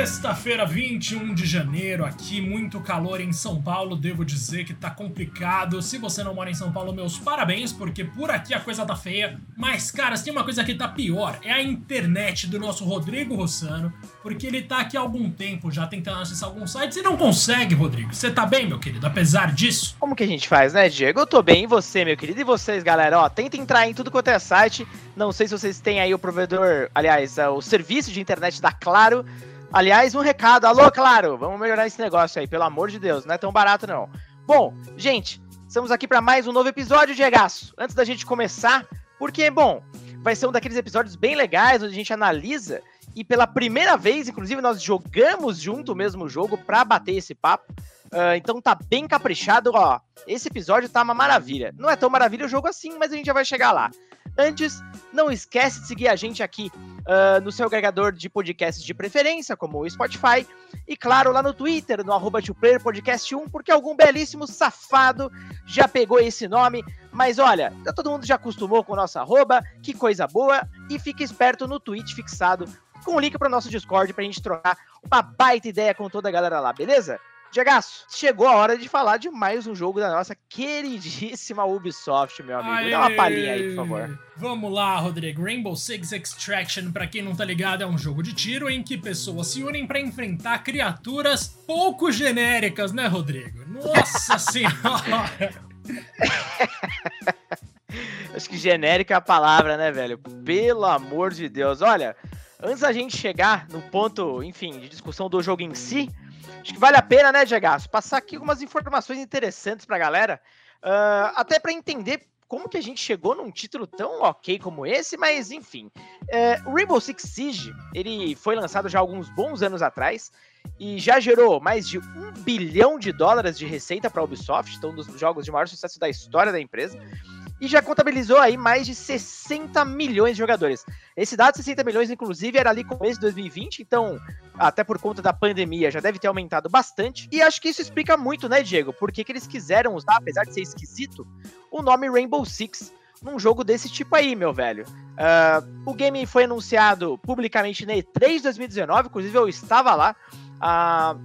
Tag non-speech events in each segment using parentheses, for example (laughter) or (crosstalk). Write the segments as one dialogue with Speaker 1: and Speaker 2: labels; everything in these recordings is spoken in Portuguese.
Speaker 1: Sexta-feira, 21 de janeiro, aqui, muito calor em São Paulo. Devo dizer que tá complicado. Se você não mora em São Paulo, meus parabéns, porque por aqui a coisa tá feia. Mas, cara, se tem uma coisa que tá pior, é a internet do nosso Rodrigo Rossano, porque ele tá aqui há algum tempo já tentando acessar alguns sites e não consegue, Rodrigo. Você tá bem, meu querido, apesar disso?
Speaker 2: Como que a gente faz, né, Diego? Eu tô bem, e você, meu querido? E vocês, galera? Ó, tenta entrar em tudo quanto é site. Não sei se vocês têm aí o provedor, aliás, é o serviço de internet da Claro. Aliás, um recado. Alô, claro, vamos melhorar esse negócio aí, pelo amor de Deus, não é tão barato não. Bom, gente, estamos aqui para mais um novo episódio de Egaço. Antes da gente começar, porque, bom, vai ser um daqueles episódios bem legais, onde a gente analisa e pela primeira vez, inclusive, nós jogamos junto o mesmo jogo para bater esse papo. Uh, então tá bem caprichado, ó. Esse episódio tá uma maravilha. Não é tão maravilha o jogo assim, mas a gente já vai chegar lá. Antes, não esquece de seguir a gente aqui uh, no seu agregador de podcasts de preferência, como o Spotify, e claro, lá no Twitter, no arroba Podcast 1, porque algum belíssimo safado já pegou esse nome. Mas olha, todo mundo já acostumou com o nosso arroba, que coisa boa, e fica esperto no tweet fixado com o link para o nosso Discord para a gente trocar uma baita ideia com toda a galera lá, beleza? Diegaço, chegou a hora de falar de mais um jogo da nossa queridíssima Ubisoft, meu amigo. Aê! Dá uma palhinha aí, por favor.
Speaker 1: Vamos lá, Rodrigo. Rainbow Six Extraction, para quem não tá ligado, é um jogo de tiro em que pessoas se unem para enfrentar criaturas pouco genéricas, né, Rodrigo? Nossa (laughs) senhora!
Speaker 2: Acho que genérica é a palavra, né, velho? Pelo amor de Deus. Olha, antes da gente chegar no ponto, enfim, de discussão do jogo em si, Acho que vale a pena, né, Diego? Passar aqui algumas informações interessantes pra galera. Uh, até para entender como que a gente chegou num título tão ok como esse, mas enfim. Uh, o Rainbow Six Siege, ele foi lançado já alguns bons anos atrás e já gerou mais de um bilhão de dólares de receita para a Ubisoft, então um dos jogos de maior sucesso da história da empresa e já contabilizou aí mais de 60 milhões de jogadores. Esse dado de 60 milhões, inclusive, era ali começo de 2020, então, até por conta da pandemia, já deve ter aumentado bastante. E acho que isso explica muito, né, Diego? Por que, que eles quiseram usar, apesar de ser esquisito, o nome Rainbow Six num jogo desse tipo aí, meu velho. Uh, o game foi anunciado publicamente na E3 2019, inclusive eu estava lá. A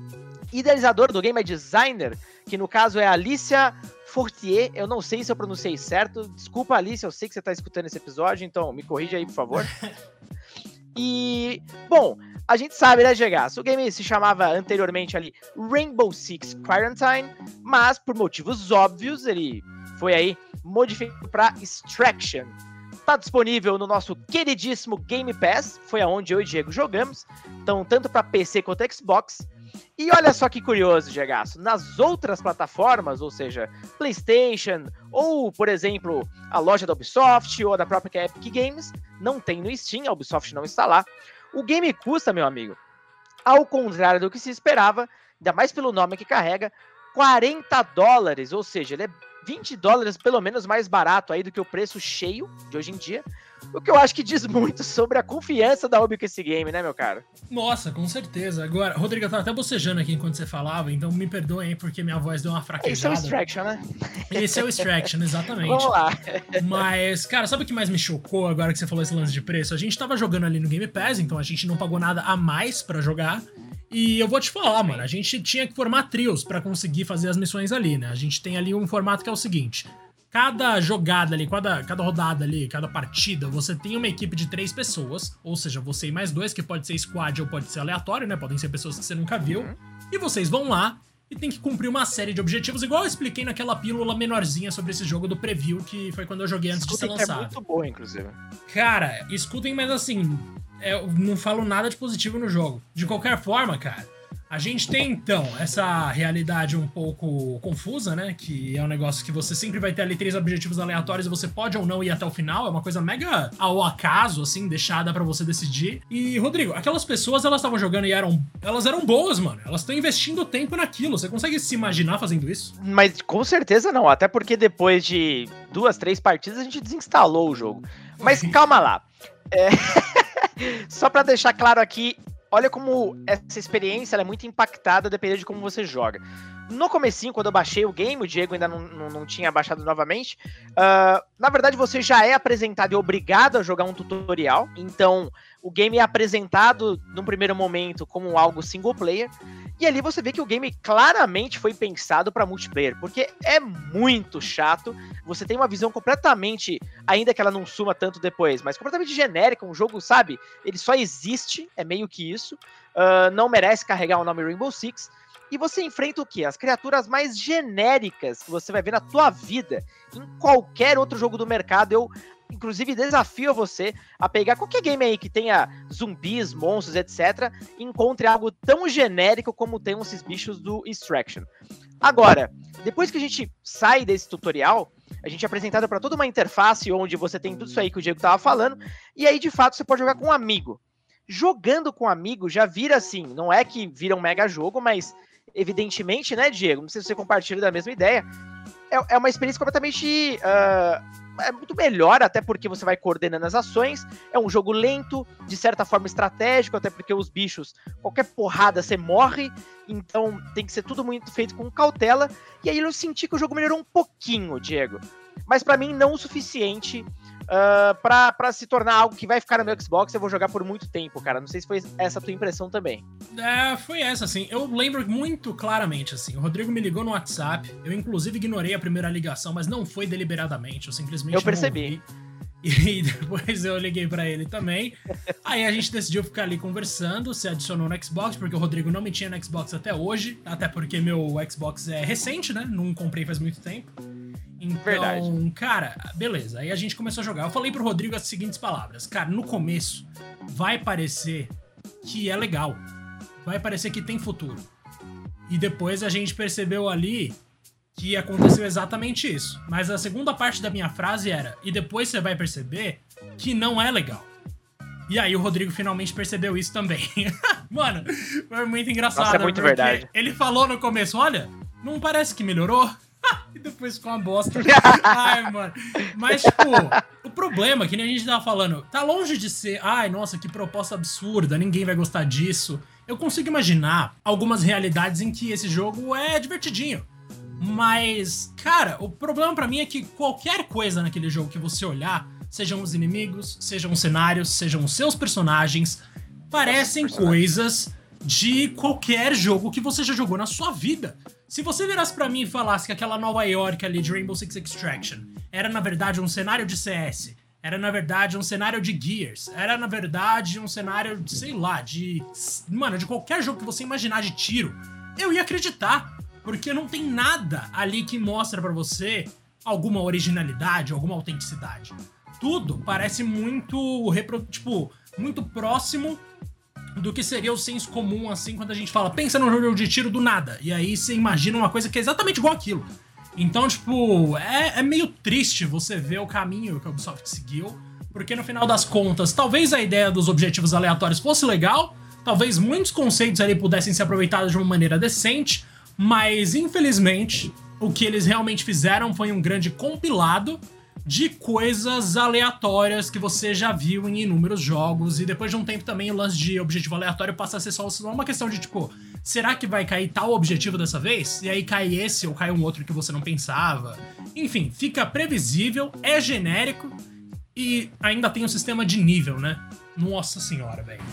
Speaker 2: idealizadora do game é designer, que no caso é a Alicia Fortier, eu não sei se eu pronunciei certo. Desculpa, Alice, eu sei que você está escutando esse episódio, então me corrija aí, por favor. (laughs) E, bom, a gente sabe, né, Gegas? O game se chamava anteriormente ali Rainbow Six Quarantine, mas por motivos óbvios ele foi aí modificado para Extraction. Tá disponível no nosso queridíssimo Game Pass, foi aonde eu e Diego jogamos. Então, tanto para PC quanto Xbox. E olha só que curioso, Gegaço. Nas outras plataformas, ou seja, PlayStation, ou, por exemplo, a loja da Ubisoft ou da própria Epic Games, não tem no Steam, a Ubisoft não está lá. O game custa, meu amigo, ao contrário do que se esperava, ainda mais pelo nome que carrega, 40 dólares, ou seja, ele é 20 dólares pelo menos mais barato aí do que o preço cheio de hoje em dia. O que eu acho que diz muito sobre a confiança da Ubi com esse game, né, meu cara?
Speaker 1: Nossa, com certeza. Agora, Rodrigo, eu tava até bocejando aqui enquanto você falava, então me perdoem aí porque minha voz deu uma fraquejada.
Speaker 2: Esse é o Extraction, né?
Speaker 1: Esse é o Extraction, exatamente.
Speaker 2: Vamos lá.
Speaker 1: Mas, cara, sabe o que mais me chocou agora que você falou esse lance de preço? A gente tava jogando ali no Game Pass, então a gente não pagou nada a mais para jogar. E eu vou te falar, mano, a gente tinha que formar trios para conseguir fazer as missões ali, né? A gente tem ali um formato que é o seguinte: cada jogada ali, cada, cada rodada ali, cada partida, você tem uma equipe de três pessoas, ou seja, você e mais dois, que pode ser squad ou pode ser aleatório, né? Podem ser pessoas que você nunca viu. Uhum. E vocês vão lá e tem que cumprir uma série de objetivos, igual eu expliquei naquela pílula menorzinha sobre esse jogo do preview, que foi quando eu joguei antes escutem de ser lançado.
Speaker 2: é muito boa, inclusive.
Speaker 1: Cara, escutem, mas assim, é, eu não falo nada de positivo no jogo. De qualquer forma, cara, a gente tem então essa realidade um pouco confusa, né? Que é um negócio que você sempre vai ter ali três objetivos aleatórios e você pode ou não ir até o final. É uma coisa mega ao acaso, assim, deixada para você decidir. E, Rodrigo, aquelas pessoas elas estavam jogando e eram. Elas eram boas, mano. Elas estão investindo tempo naquilo. Você consegue se imaginar fazendo isso?
Speaker 2: Mas com certeza não. Até porque depois de duas, três partidas a gente desinstalou o jogo. Mas (laughs) calma lá. É... Só para deixar claro aqui, olha como essa experiência é muito impactada dependendo de como você joga. No comecinho, quando eu baixei o game, o Diego ainda não, não, não tinha baixado novamente. Uh, na verdade, você já é apresentado e obrigado a jogar um tutorial. Então, o game é apresentado num primeiro momento como algo single player. E ali você vê que o game claramente foi pensado para multiplayer, porque é muito chato. Você tem uma visão completamente, ainda que ela não suma tanto depois, mas completamente genérica. Um jogo, sabe? Ele só existe, é meio que isso. Uh, não merece carregar o nome Rainbow Six. E você enfrenta o quê? As criaturas mais genéricas que você vai ver na tua vida. Em qualquer outro jogo do mercado, eu inclusive desafio você a pegar qualquer game aí que tenha zumbis, monstros, etc. E encontre algo tão genérico como tem esses bichos do Extraction. Agora, depois que a gente sai desse tutorial, a gente é apresentado para toda uma interface onde você tem tudo isso aí que o Diego estava falando, e aí de fato você pode jogar com um amigo. Jogando com um amigo já vira assim, não é que vira um mega jogo, mas evidentemente, né, Diego? Não sei se você compartilha da mesma ideia. É, é uma experiência completamente. Uh, é muito melhor, até porque você vai coordenando as ações. É um jogo lento, de certa forma estratégico, até porque os bichos, qualquer porrada você morre. Então tem que ser tudo muito feito com cautela. E aí eu senti que o jogo melhorou um pouquinho, Diego. Mas para mim não o suficiente uh, ah, para se tornar algo que vai ficar no meu Xbox eu vou jogar por muito tempo, cara. Não sei se foi essa a tua impressão também.
Speaker 1: É, foi essa, assim. Eu lembro muito claramente, assim. O Rodrigo me ligou no WhatsApp. Eu, inclusive, ignorei a primeira ligação, mas não foi deliberadamente. Eu simplesmente.
Speaker 2: Eu percebi. (laughs)
Speaker 1: E depois eu liguei para ele também. Aí a gente decidiu ficar ali conversando, se adicionou no Xbox, porque o Rodrigo não me tinha no Xbox até hoje. Até porque meu Xbox é recente, né? Não comprei faz muito tempo. Então, Verdade. cara, beleza. Aí a gente começou a jogar. Eu falei pro Rodrigo as seguintes palavras. Cara, no começo vai parecer que é legal. Vai parecer que tem futuro. E depois a gente percebeu ali que aconteceu exatamente isso. Mas a segunda parte da minha frase era: e depois você vai perceber que não é legal. E aí o Rodrigo finalmente percebeu isso também. (laughs) Mano, foi muito engraçado. Nossa,
Speaker 2: é muito verdade.
Speaker 1: Ele falou no começo: olha, não parece que melhorou? (laughs) e depois ficou uma bosta. (laughs) ai, mano. Mas, tipo, o problema, que nem a gente tava falando, tá longe de ser, ai, nossa, que proposta absurda, ninguém vai gostar disso. Eu consigo imaginar algumas realidades em que esse jogo é divertidinho. Mas, cara, o problema para mim é que qualquer coisa naquele jogo que você olhar, sejam os inimigos, sejam os cenários, sejam os seus personagens, parecem coisas de qualquer jogo que você já jogou na sua vida. Se você virasse para mim e falasse que aquela Nova York ali de Rainbow Six Extraction era na verdade um cenário de CS, era na verdade um cenário de Gears, era na verdade um cenário, de, sei lá, de. Mano, de qualquer jogo que você imaginar de tiro, eu ia acreditar. Porque não tem nada ali que mostra para você alguma originalidade, alguma autenticidade. Tudo parece muito, tipo, muito próximo do que seria o senso comum, assim, quando a gente fala, pensa num jogo de tiro do nada. E aí você imagina uma coisa que é exatamente igual aquilo. Então, tipo, é, é meio triste você ver o caminho que a Ubisoft seguiu. Porque no final das contas, talvez a ideia dos objetivos aleatórios fosse legal, talvez muitos conceitos ali pudessem ser aproveitados de uma maneira decente, mas infelizmente o que eles realmente fizeram foi um grande compilado de coisas aleatórias que você já viu em inúmeros jogos. E depois de um tempo também o lance de objetivo aleatório passa a ser só uma questão de tipo, será que vai cair tal objetivo dessa vez? E aí cai esse ou cai um outro que você não pensava. Enfim, fica previsível, é genérico e ainda tem um sistema de nível, né? Nossa senhora, velho.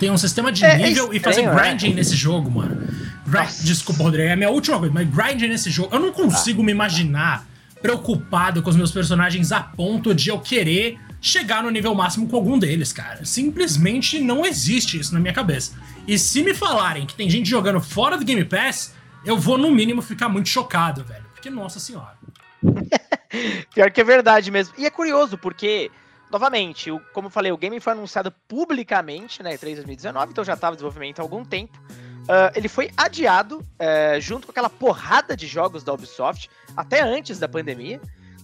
Speaker 1: Tem um sistema de é, nível é estranho, e fazer né? grinding né? nesse jogo, mano. Grind... Desculpa, Rodrigo, é a minha última coisa, mas grinding nesse jogo, eu não consigo ah. me imaginar preocupado com os meus personagens a ponto de eu querer chegar no nível máximo com algum deles, cara. Simplesmente não existe isso na minha cabeça. E se me falarem que tem gente jogando fora do Game Pass, eu vou no mínimo ficar muito chocado, velho. Porque, nossa senhora. (laughs)
Speaker 2: Pior que é verdade mesmo. E é curioso, porque, novamente, como eu falei, o game foi anunciado publicamente, né, 3 2019, então já estava em desenvolvimento há algum tempo. Uh, ele foi adiado uh, junto com aquela porrada de jogos da Ubisoft, até antes da pandemia.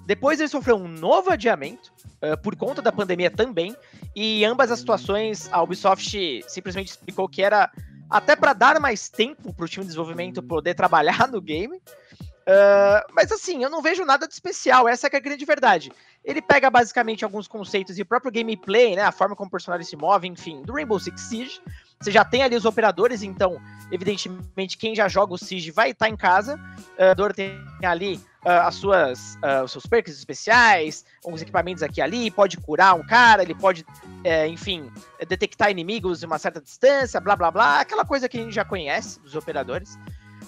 Speaker 2: Depois ele sofreu um novo adiamento, uh, por conta da pandemia também. E ambas as situações, a Ubisoft simplesmente explicou que era até para dar mais tempo para o time de desenvolvimento poder trabalhar no game. Uh, mas assim, eu não vejo nada de especial, essa é, é a grande verdade. Ele pega basicamente alguns conceitos e o próprio gameplay, né, a forma como o personagem se move, enfim, do Rainbow Six Siege, Você já tem ali os operadores, então, evidentemente, quem já joga o Siege vai estar tá em casa. Uh, Dor tem ali uh, as suas, uh, os seus perks especiais, uns equipamentos aqui e ali, pode curar um cara, ele pode, é, enfim, detectar inimigos de uma certa distância, blá blá blá, aquela coisa que a gente já conhece dos operadores.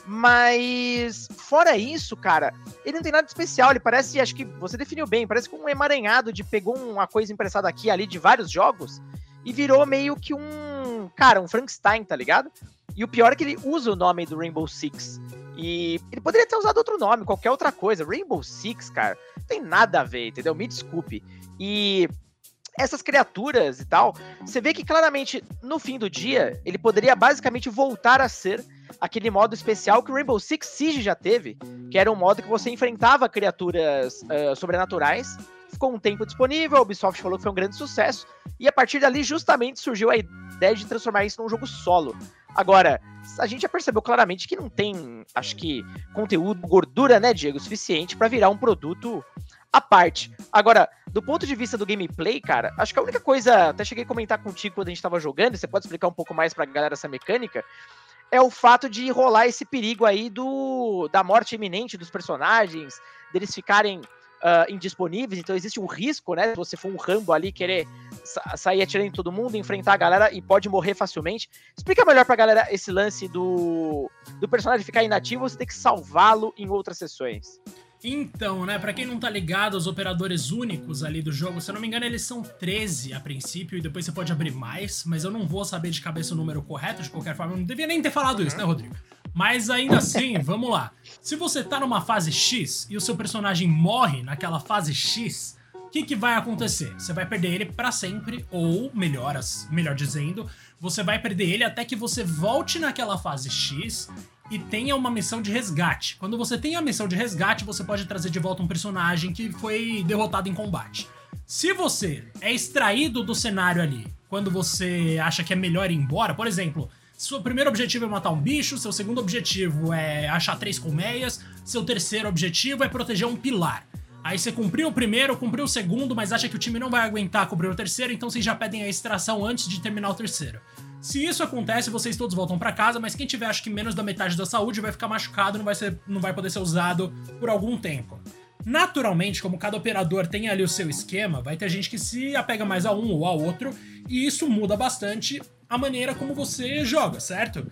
Speaker 2: Mas, fora isso, cara, ele não tem nada especial. Ele parece, acho que você definiu bem, parece como um emaranhado de pegou uma coisa emprestada aqui ali de vários jogos e virou meio que um, cara, um Frankenstein, tá ligado? E o pior é que ele usa o nome do Rainbow Six. E ele poderia ter usado outro nome, qualquer outra coisa. Rainbow Six, cara, não tem nada a ver, entendeu? Me desculpe. E essas criaturas e tal, você vê que claramente no fim do dia ele poderia basicamente voltar a ser aquele modo especial que o Rainbow Six Siege já teve, que era um modo que você enfrentava criaturas uh, sobrenaturais. Ficou um tempo disponível, a Ubisoft falou que foi um grande sucesso, e a partir dali justamente surgiu a ideia de transformar isso num jogo solo. Agora, a gente já percebeu claramente que não tem, acho que, conteúdo, gordura, né, Diego, suficiente para virar um produto à parte. Agora, do ponto de vista do gameplay, cara, acho que a única coisa, até cheguei a comentar contigo quando a gente tava jogando, você pode explicar um pouco mais pra galera essa mecânica, é o fato de rolar esse perigo aí do da morte iminente dos personagens, deles ficarem uh, indisponíveis, então existe um risco, né? Se você for um Rambo ali, querer sair atirando em todo mundo, enfrentar a galera e pode morrer facilmente. Explica melhor pra galera esse lance do, do personagem ficar inativo, você tem que salvá-lo em outras sessões.
Speaker 1: Então, né, para quem não tá ligado, os operadores únicos ali do jogo, se eu não me engano, eles são 13 a princípio e depois você pode abrir mais, mas eu não vou saber de cabeça o número correto, de qualquer forma, eu não devia nem ter falado uhum. isso, né, Rodrigo? Mas ainda assim, (laughs) vamos lá. Se você tá numa fase X e o seu personagem morre naquela fase X, que, que vai acontecer? Você vai perder ele para sempre, ou melhor, melhor dizendo, você vai perder ele até que você volte naquela fase X e tenha uma missão de resgate. Quando você tem a missão de resgate, você pode trazer de volta um personagem que foi derrotado em combate. Se você é extraído do cenário ali, quando você acha que é melhor ir embora, por exemplo, seu primeiro objetivo é matar um bicho, seu segundo objetivo é achar três colmeias, seu terceiro objetivo é proteger um pilar. Aí você cumpriu o primeiro, cumpriu o segundo, mas acha que o time não vai aguentar cobrir o terceiro, então vocês já pedem a extração antes de terminar o terceiro. Se isso acontece, vocês todos voltam para casa, mas quem tiver acho que menos da metade da saúde vai ficar machucado, não vai, ser, não vai poder ser usado por algum tempo. Naturalmente, como cada operador tem ali o seu esquema, vai ter gente que se apega mais a um ou a outro, e isso muda bastante a maneira como você joga, certo?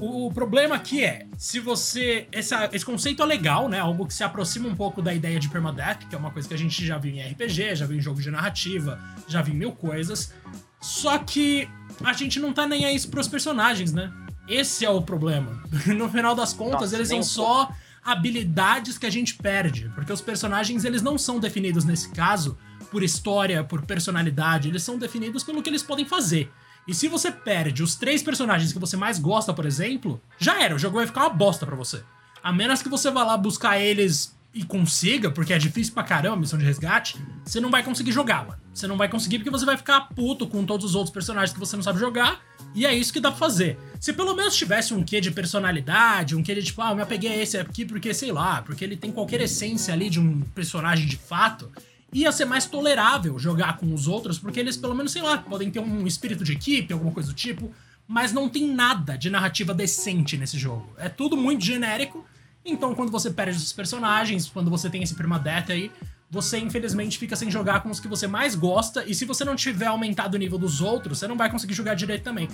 Speaker 1: O problema aqui é, se você. Essa, esse conceito é legal, né? Algo que se aproxima um pouco da ideia de permadeath, que é uma coisa que a gente já viu em RPG, já viu em jogo de narrativa, já viu em mil coisas. Só que a gente não tá nem aí pros personagens, né? Esse é o problema. (laughs) No final das contas, Nossa, eles são só habilidades que a gente perde, porque os personagens eles não são definidos nesse caso por história, por personalidade, eles são definidos pelo que eles podem fazer. E se você perde os três personagens que você mais gosta, por exemplo, já era, o jogo vai ficar uma bosta para você. A menos que você vá lá buscar eles e consiga, porque é difícil pra caramba a missão de resgate, você não vai conseguir mano. Você não vai conseguir porque você vai ficar puto com todos os outros personagens que você não sabe jogar, e é isso que dá pra fazer. Se pelo menos tivesse um quê de personalidade, um quê de tipo, ah, eu me apeguei a esse aqui porque, sei lá, porque ele tem qualquer essência ali de um personagem de fato, ia ser mais tolerável jogar com os outros, porque eles pelo menos, sei lá, podem ter um espírito de equipe, alguma coisa do tipo, mas não tem nada de narrativa decente nesse jogo. É tudo muito genérico então, quando você perde esses personagens, quando você tem esse permadeath aí, você infelizmente fica sem jogar com os que você mais gosta, e se você não tiver aumentado o nível dos outros, você não vai conseguir jogar direito também.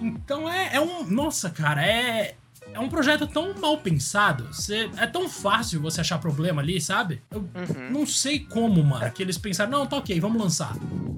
Speaker 1: Então é, é um. Nossa, cara, é. É um projeto tão mal pensado. Você, é tão fácil você achar problema ali, sabe? Eu uhum. não sei como, mano, que eles pensaram, não, tá ok, vamos lançar.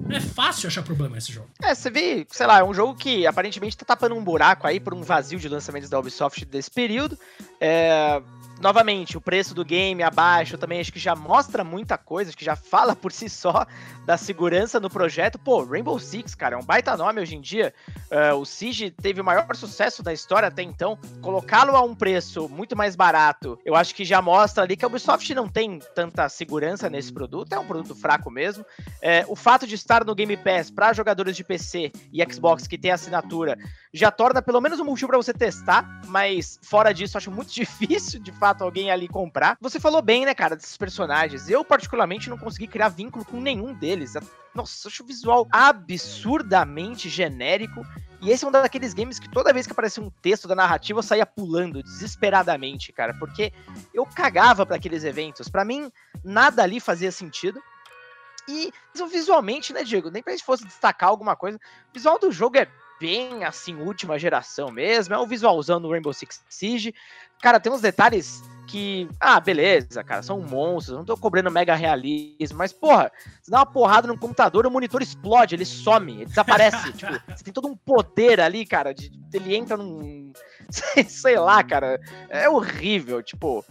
Speaker 1: Não é fácil achar problema nesse jogo.
Speaker 2: É, você vê, sei lá, é um jogo que aparentemente tá tapando um buraco aí por um vazio de lançamentos da Ubisoft desse período. É, novamente, o preço do game abaixo também acho que já mostra muita coisa, acho que já fala por si só da segurança no projeto. Pô, Rainbow Six, cara, é um baita nome hoje em dia. Uh, o Siege teve o maior sucesso da história até então. Colocá-lo a um preço muito mais barato, eu acho que já mostra ali que a Ubisoft não tem tanta segurança nesse produto, é um produto fraco mesmo. É, o fato de estar no Game Pass para jogadores de PC e Xbox que tem assinatura já torna pelo menos um motivo para você testar, mas fora disso, acho muito (laughs) difícil de fato alguém ali comprar. Você falou bem, né, cara, desses personagens. Eu, particularmente, não consegui criar vínculo com nenhum deles. Nossa, acho o visual absurdamente genérico E esse é um daqueles games que toda vez que aparecia um texto da narrativa eu saía pulando desesperadamente, cara, porque eu cagava para aqueles eventos. Para mim, nada ali fazia sentido. E visualmente, né, Diego? Nem pra gente fosse destacar alguma coisa. O visual do jogo é bem assim, última geração mesmo. É um visualzão do Rainbow Six Siege. Cara, tem uns detalhes que. Ah, beleza, cara, são monstros, não tô cobrando mega realismo, mas, porra, você dá uma porrada no computador, o monitor explode, ele some, ele desaparece. (laughs) tipo, você tem todo um poder ali, cara, de, ele entra num. (laughs) Sei lá, cara. É horrível, tipo.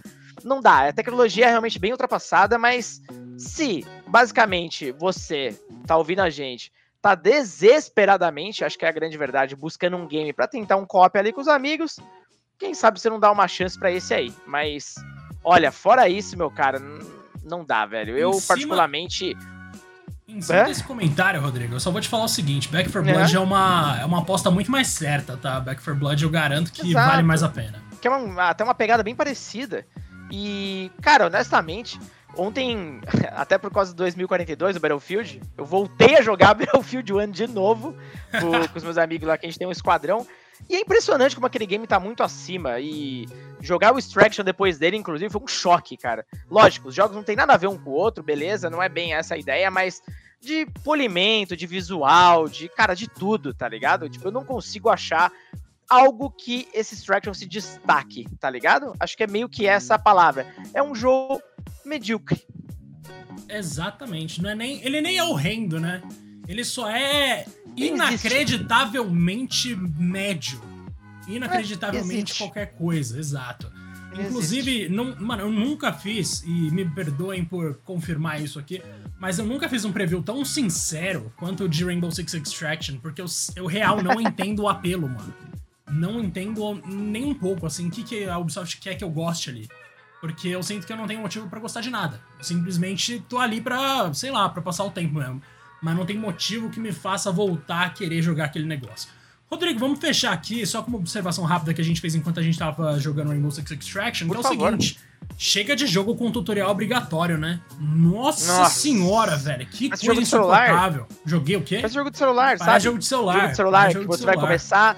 Speaker 2: Não dá. A tecnologia é realmente bem ultrapassada, mas se, basicamente, você tá ouvindo a gente tá desesperadamente, acho que é a grande verdade, buscando um game para tentar um co-op ali com os amigos, quem sabe você não dá uma chance para esse aí. Mas, olha, fora isso, meu cara, não dá, velho. Eu, cima... particularmente.
Speaker 1: Em cima é? desse comentário, Rodrigo, eu só vou te falar o seguinte: Back 4 Blood é, é uma, é uma aposta muito mais certa, tá? Back 4 Blood eu garanto que Exato. vale mais a pena.
Speaker 2: Que é uma, até uma pegada bem parecida. E, cara, honestamente, Ontem, (laughs) até por causa do 2042, o Battlefield, eu voltei a jogar (laughs) Battlefield 1 de novo com, com, os meus amigos lá, que a gente tem um esquadrão. E é impressionante como aquele game tá muito acima. E jogar o Extraction depois dele, inclusive, foi um choque, cara. Lógico, os jogos não tem nada a ver um com o outro, beleza? Não é bem essa a ideia, mas de polimento, de visual, de, cara, de tudo, tá ligado? Tipo, eu não consigo achar algo que esse Extraction se destaque, tá ligado? Acho que é meio que essa a palavra. É um jogo medíocre.
Speaker 1: Exatamente. Não é nem, ele nem é horrendo, né? Ele só é inacreditavelmente médio. Inacreditavelmente qualquer coisa, exato. Inclusive, não, mano, eu nunca fiz, e me perdoem por confirmar isso aqui, mas eu nunca fiz um preview tão sincero quanto o de Rainbow Six Extraction, porque eu, eu real não (laughs) entendo o apelo, mano. Não entendo nem um pouco, assim, o que, que a Ubisoft quer que eu goste ali. Porque eu sinto que eu não tenho motivo para gostar de nada. Eu simplesmente tô ali pra, sei lá, pra passar o tempo mesmo. Mas não tem motivo que me faça voltar a querer jogar aquele negócio. Rodrigo, vamos fechar aqui, só com uma observação rápida que a gente fez enquanto a gente tava jogando Rainbow Six Extraction, Por que é o favor. seguinte. Chega de jogo com tutorial obrigatório, né? Nossa, Nossa. senhora, velho. Que Mas coisa insuportável. Joguei o quê?
Speaker 2: Faz jogo de celular,
Speaker 1: Faz
Speaker 2: sabe?
Speaker 1: jogo de celular. Jogo
Speaker 2: de celular, que você celular. vai começar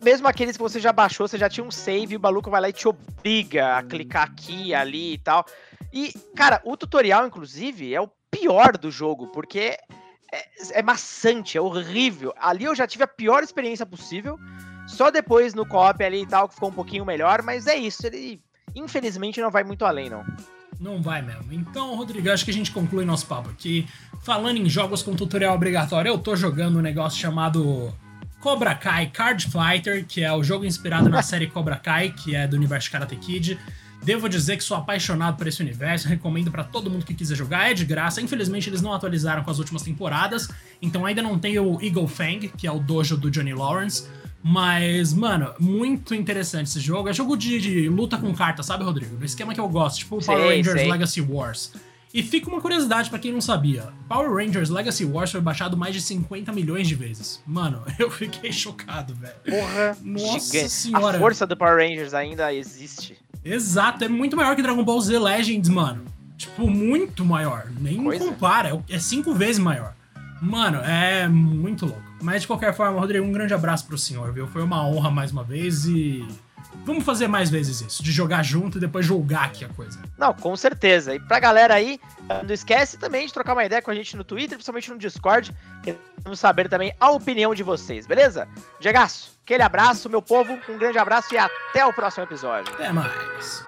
Speaker 2: mesmo aqueles que você já baixou, você já tinha um save, o maluco vai lá e te obriga a clicar aqui, ali e tal. E, cara, o tutorial, inclusive, é o pior do jogo, porque é, é maçante, é horrível. Ali eu já tive a pior experiência possível. Só depois no co-op ali e tal, que ficou um pouquinho melhor, mas é isso, ele infelizmente não vai muito além, não.
Speaker 1: Não vai mesmo. Então, Rodrigo, acho que a gente conclui nosso papo aqui. Falando em jogos com tutorial obrigatório, eu tô jogando um negócio chamado Cobra Kai Card Fighter, que é o jogo inspirado na (laughs) série Cobra Kai, que é do universo Karate Kid. Devo dizer que sou apaixonado por esse universo, recomendo para todo mundo que quiser jogar, é de graça. Infelizmente eles não atualizaram com as últimas temporadas, então ainda não tem o Eagle Fang, que é o dojo do Johnny Lawrence. Mas, mano, muito interessante esse jogo. É jogo de, de luta com carta, sabe, Rodrigo? No esquema que eu gosto, tipo o Power Rangers sei. Legacy Wars. E fica uma curiosidade para quem não sabia: Power Rangers Legacy Wars foi baixado mais de 50 milhões de vezes. Mano, (laughs) eu fiquei chocado, velho.
Speaker 2: Porra, nossa gigante. senhora. A força do Power Rangers ainda existe.
Speaker 1: Exato, é muito maior que Dragon Ball Z Legends, mano. Tipo, muito maior. Nem Coisa. compara, é cinco vezes maior. Mano, é muito louco. Mas de qualquer forma, Rodrigo, um grande abraço pro senhor, viu? Foi uma honra mais uma vez e Vamos fazer mais vezes isso, de jogar junto e depois julgar aqui a coisa.
Speaker 2: Não, com certeza. E pra galera aí, não esquece também de trocar uma ideia com a gente no Twitter, principalmente no Discord. Queremos saber também a opinião de vocês, beleza? Diegaço, aquele abraço, meu povo, um grande abraço e até o próximo episódio.
Speaker 1: Até mais.